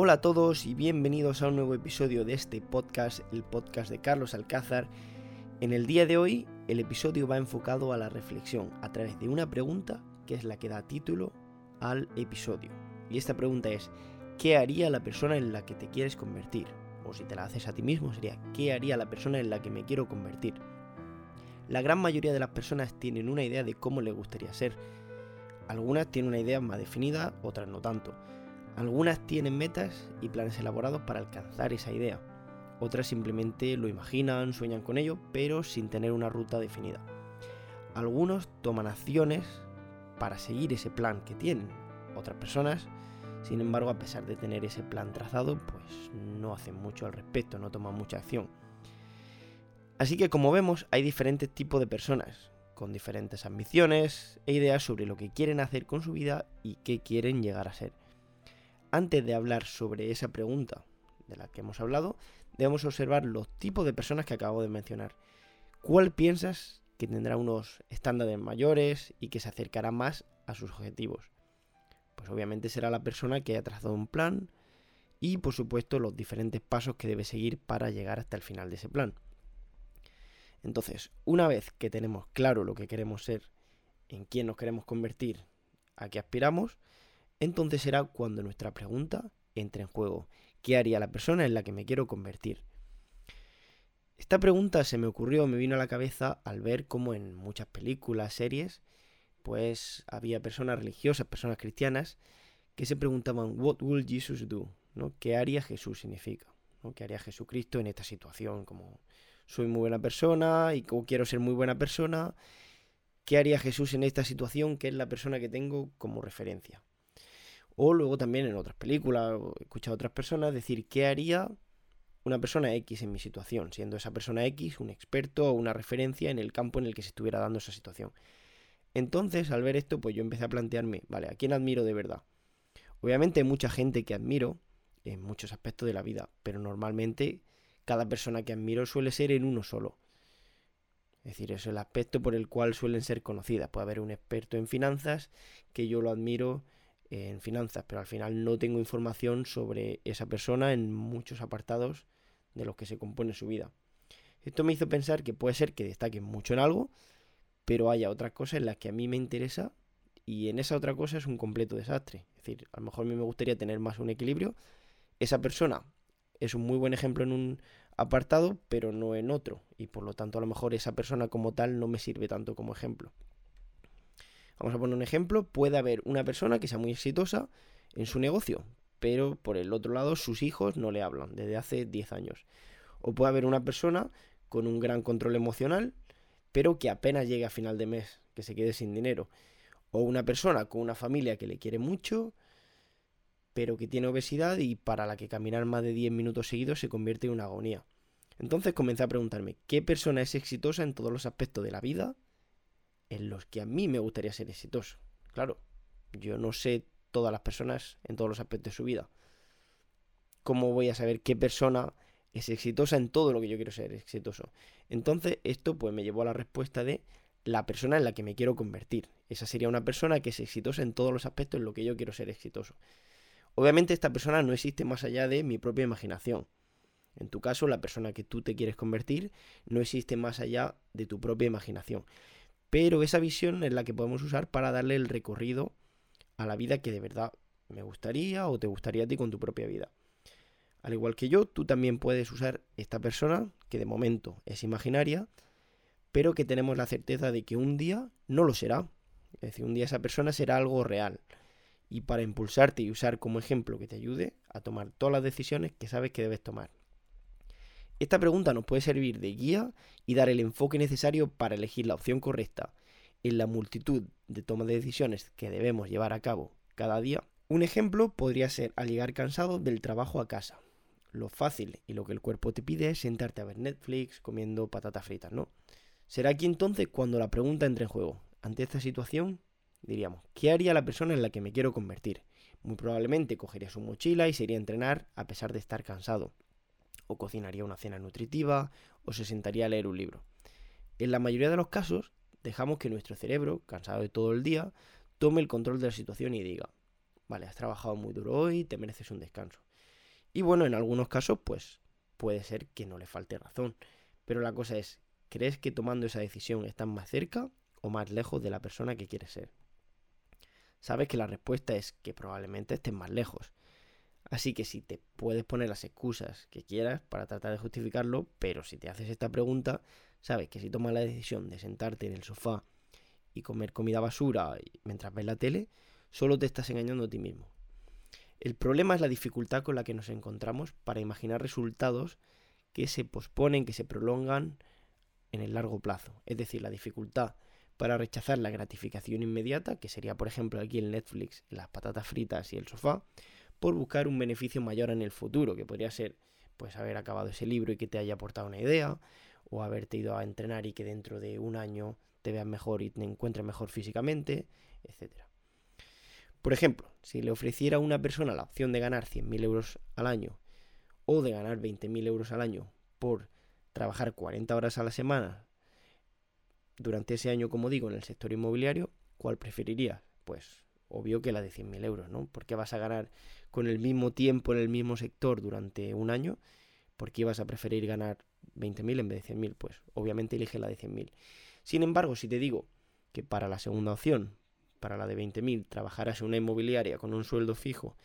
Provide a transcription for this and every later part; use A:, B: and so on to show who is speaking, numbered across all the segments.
A: Hola a todos y bienvenidos a un nuevo episodio de este podcast, el podcast de Carlos Alcázar. En el día de hoy el episodio va enfocado a la reflexión a través de una pregunta que es la que da título al episodio. Y esta pregunta es, ¿qué haría la persona en la que te quieres convertir? O si te la haces a ti mismo sería, ¿qué haría la persona en la que me quiero convertir? La gran mayoría de las personas tienen una idea de cómo les gustaría ser. Algunas tienen una idea más definida, otras no tanto. Algunas tienen metas y planes elaborados para alcanzar esa idea. Otras simplemente lo imaginan, sueñan con ello, pero sin tener una ruta definida. Algunos toman acciones para seguir ese plan que tienen. Otras personas, sin embargo, a pesar de tener ese plan trazado, pues no hacen mucho al respecto, no toman mucha acción. Así que como vemos, hay diferentes tipos de personas, con diferentes ambiciones e ideas sobre lo que quieren hacer con su vida y qué quieren llegar a ser. Antes de hablar sobre esa pregunta de la que hemos hablado, debemos observar los tipos de personas que acabo de mencionar. ¿Cuál piensas que tendrá unos estándares mayores y que se acercará más a sus objetivos? Pues obviamente será la persona que haya trazado un plan y por supuesto los diferentes pasos que debe seguir para llegar hasta el final de ese plan. Entonces, una vez que tenemos claro lo que queremos ser, en quién nos queremos convertir, a qué aspiramos, entonces será cuando nuestra pregunta entre en juego. ¿Qué haría la persona en la que me quiero convertir? Esta pregunta se me ocurrió, me vino a la cabeza al ver cómo en muchas películas, series, pues había personas religiosas, personas cristianas, que se preguntaban, What will Jesus do? ¿Qué haría Jesús significa? ¿Qué haría Jesucristo en esta situación? Como soy muy buena persona y quiero ser muy buena persona, ¿qué haría Jesús en esta situación que es la persona que tengo como referencia? O luego también en otras películas, he escuchado a otras personas decir qué haría una persona X en mi situación, siendo esa persona X un experto o una referencia en el campo en el que se estuviera dando esa situación. Entonces, al ver esto, pues yo empecé a plantearme, vale, ¿a quién admiro de verdad? Obviamente hay mucha gente que admiro en muchos aspectos de la vida, pero normalmente cada persona que admiro suele ser en uno solo. Es decir, es el aspecto por el cual suelen ser conocidas. Puede haber un experto en finanzas que yo lo admiro en finanzas, pero al final no tengo información sobre esa persona en muchos apartados de los que se compone su vida. Esto me hizo pensar que puede ser que destaque mucho en algo, pero haya otras cosas en las que a mí me interesa y en esa otra cosa es un completo desastre. Es decir, a lo mejor a mí me gustaría tener más un equilibrio. Esa persona es un muy buen ejemplo en un apartado, pero no en otro. Y por lo tanto a lo mejor esa persona como tal no me sirve tanto como ejemplo. Vamos a poner un ejemplo, puede haber una persona que sea muy exitosa en su negocio, pero por el otro lado sus hijos no le hablan desde hace 10 años. O puede haber una persona con un gran control emocional, pero que apenas llegue a final de mes, que se quede sin dinero. O una persona con una familia que le quiere mucho, pero que tiene obesidad y para la que caminar más de 10 minutos seguidos se convierte en una agonía. Entonces comencé a preguntarme, ¿qué persona es exitosa en todos los aspectos de la vida en los que a mí me gustaría ser exitoso. Claro, yo no sé todas las personas en todos los aspectos de su vida. ¿Cómo voy a saber qué persona es exitosa en todo lo que yo quiero ser exitoso? Entonces, esto pues me llevó a la respuesta de la persona en la que me quiero convertir. Esa sería una persona que es exitosa en todos los aspectos en lo que yo quiero ser exitoso. Obviamente esta persona no existe más allá de mi propia imaginación. En tu caso, la persona que tú te quieres convertir no existe más allá de tu propia imaginación pero esa visión es la que podemos usar para darle el recorrido a la vida que de verdad me gustaría o te gustaría a ti con tu propia vida. Al igual que yo, tú también puedes usar esta persona, que de momento es imaginaria, pero que tenemos la certeza de que un día no lo será. Es decir, un día esa persona será algo real. Y para impulsarte y usar como ejemplo que te ayude a tomar todas las decisiones que sabes que debes tomar. Esta pregunta nos puede servir de guía y dar el enfoque necesario para elegir la opción correcta en la multitud de tomas de decisiones que debemos llevar a cabo cada día. Un ejemplo podría ser al llegar cansado del trabajo a casa. Lo fácil y lo que el cuerpo te pide es sentarte a ver Netflix comiendo patatas fritas, ¿no? Será aquí entonces cuando la pregunta entre en juego. Ante esta situación, diríamos, ¿qué haría la persona en la que me quiero convertir? Muy probablemente cogería su mochila y se iría a entrenar a pesar de estar cansado o cocinaría una cena nutritiva, o se sentaría a leer un libro. En la mayoría de los casos, dejamos que nuestro cerebro, cansado de todo el día, tome el control de la situación y diga, vale, has trabajado muy duro hoy, te mereces un descanso. Y bueno, en algunos casos, pues puede ser que no le falte razón. Pero la cosa es, ¿crees que tomando esa decisión estás más cerca o más lejos de la persona que quieres ser? Sabes que la respuesta es que probablemente estés más lejos. Así que si te puedes poner las excusas que quieras para tratar de justificarlo, pero si te haces esta pregunta, sabes que si tomas la decisión de sentarte en el sofá y comer comida basura mientras ves la tele, solo te estás engañando a ti mismo. El problema es la dificultad con la que nos encontramos para imaginar resultados que se posponen, que se prolongan en el largo plazo. Es decir, la dificultad para rechazar la gratificación inmediata, que sería por ejemplo aquí en Netflix, las patatas fritas y el sofá, por buscar un beneficio mayor en el futuro, que podría ser pues haber acabado ese libro y que te haya aportado una idea, o haberte ido a entrenar y que dentro de un año te veas mejor y te encuentres mejor físicamente, etcétera. Por ejemplo, si le ofreciera a una persona la opción de ganar 100.000 euros al año o de ganar 20.000 euros al año por trabajar 40 horas a la semana durante ese año, como digo, en el sector inmobiliario, ¿cuál preferirías? Pues obvio que la de 100.000 euros, ¿no? Porque vas a ganar con el mismo tiempo en el mismo sector durante un año, ¿por qué vas a preferir ganar 20.000 en vez de 100.000? Pues obviamente elige la de 100.000. Sin embargo, si te digo que para la segunda opción, para la de 20.000, trabajarás en una inmobiliaria con un sueldo fijo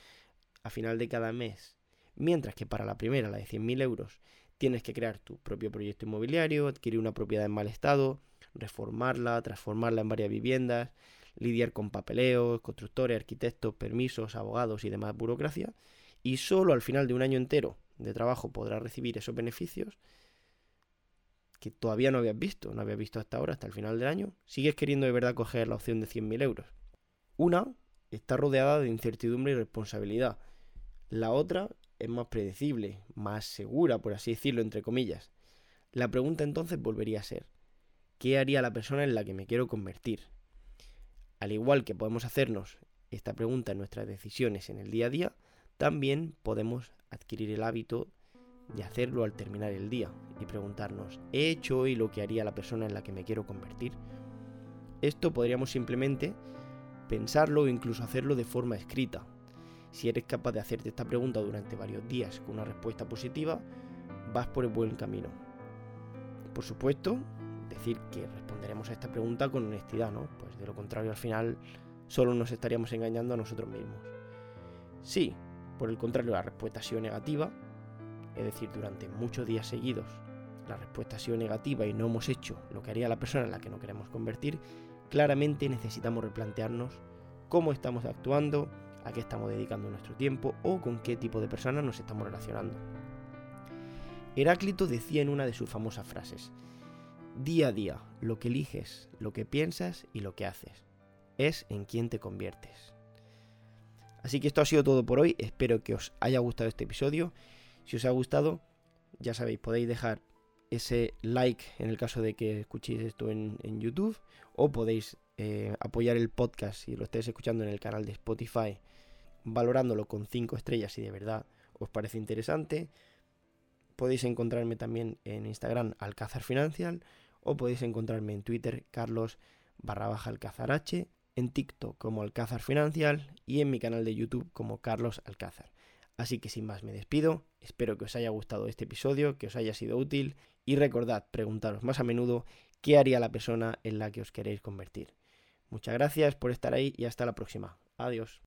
A: a final de cada mes, mientras que para la primera, la de 100.000 euros, tienes que crear tu propio proyecto inmobiliario, adquirir una propiedad en mal estado, reformarla, transformarla en varias viviendas, lidiar con papeleos, constructores, arquitectos, permisos, abogados y demás burocracia, y solo al final de un año entero de trabajo podrás recibir esos beneficios que todavía no habías visto, no habías visto hasta ahora, hasta el final del año, sigues queriendo de verdad coger la opción de 100.000 euros. Una está rodeada de incertidumbre y responsabilidad. La otra es más predecible, más segura, por así decirlo, entre comillas. La pregunta entonces volvería a ser, ¿qué haría la persona en la que me quiero convertir? Al igual que podemos hacernos esta pregunta en nuestras decisiones en el día a día, también podemos adquirir el hábito de hacerlo al terminar el día y preguntarnos, ¿he hecho hoy lo que haría la persona en la que me quiero convertir? Esto podríamos simplemente pensarlo o incluso hacerlo de forma escrita. Si eres capaz de hacerte esta pregunta durante varios días con una respuesta positiva, vas por el buen camino. Por supuesto, decir que responderemos a esta pregunta con honestidad, ¿no? Pues de lo contrario al final solo nos estaríamos engañando a nosotros mismos. Sí, por el contrario la respuesta ha sido negativa, es decir, durante muchos días seguidos, la respuesta ha sido negativa y no hemos hecho lo que haría la persona en la que no queremos convertir, claramente necesitamos replantearnos cómo estamos actuando, a qué estamos dedicando nuestro tiempo o con qué tipo de personas nos estamos relacionando. Heráclito decía en una de sus famosas frases, día a día, lo que eliges, lo que piensas y lo que haces, es en quien te conviertes. Así que esto ha sido todo por hoy, espero que os haya gustado este episodio si os ha gustado, ya sabéis, podéis dejar ese like en el caso de que escuchéis esto en, YouTube o podéis eh, apoyar el podcast si lo estáis escuchando en el canal de Spotify valorándolo con 5 estrellas si de verdad os parece interesante. Podéis encontrarme también en Instagram Alcázar Financial o podéis encontrarme en Twitter Carlos barra baja Alcázar H, en TikTok como Alcázar Financial y en mi canal de YouTube como Carlos Alcázar. Así que sin más me despido, espero que os haya gustado este episodio, que os haya sido útil y recordad preguntaros más a menudo qué haría la persona en la que os queréis convertir. Muchas gracias por estar ahí y hasta la próxima. Adiós.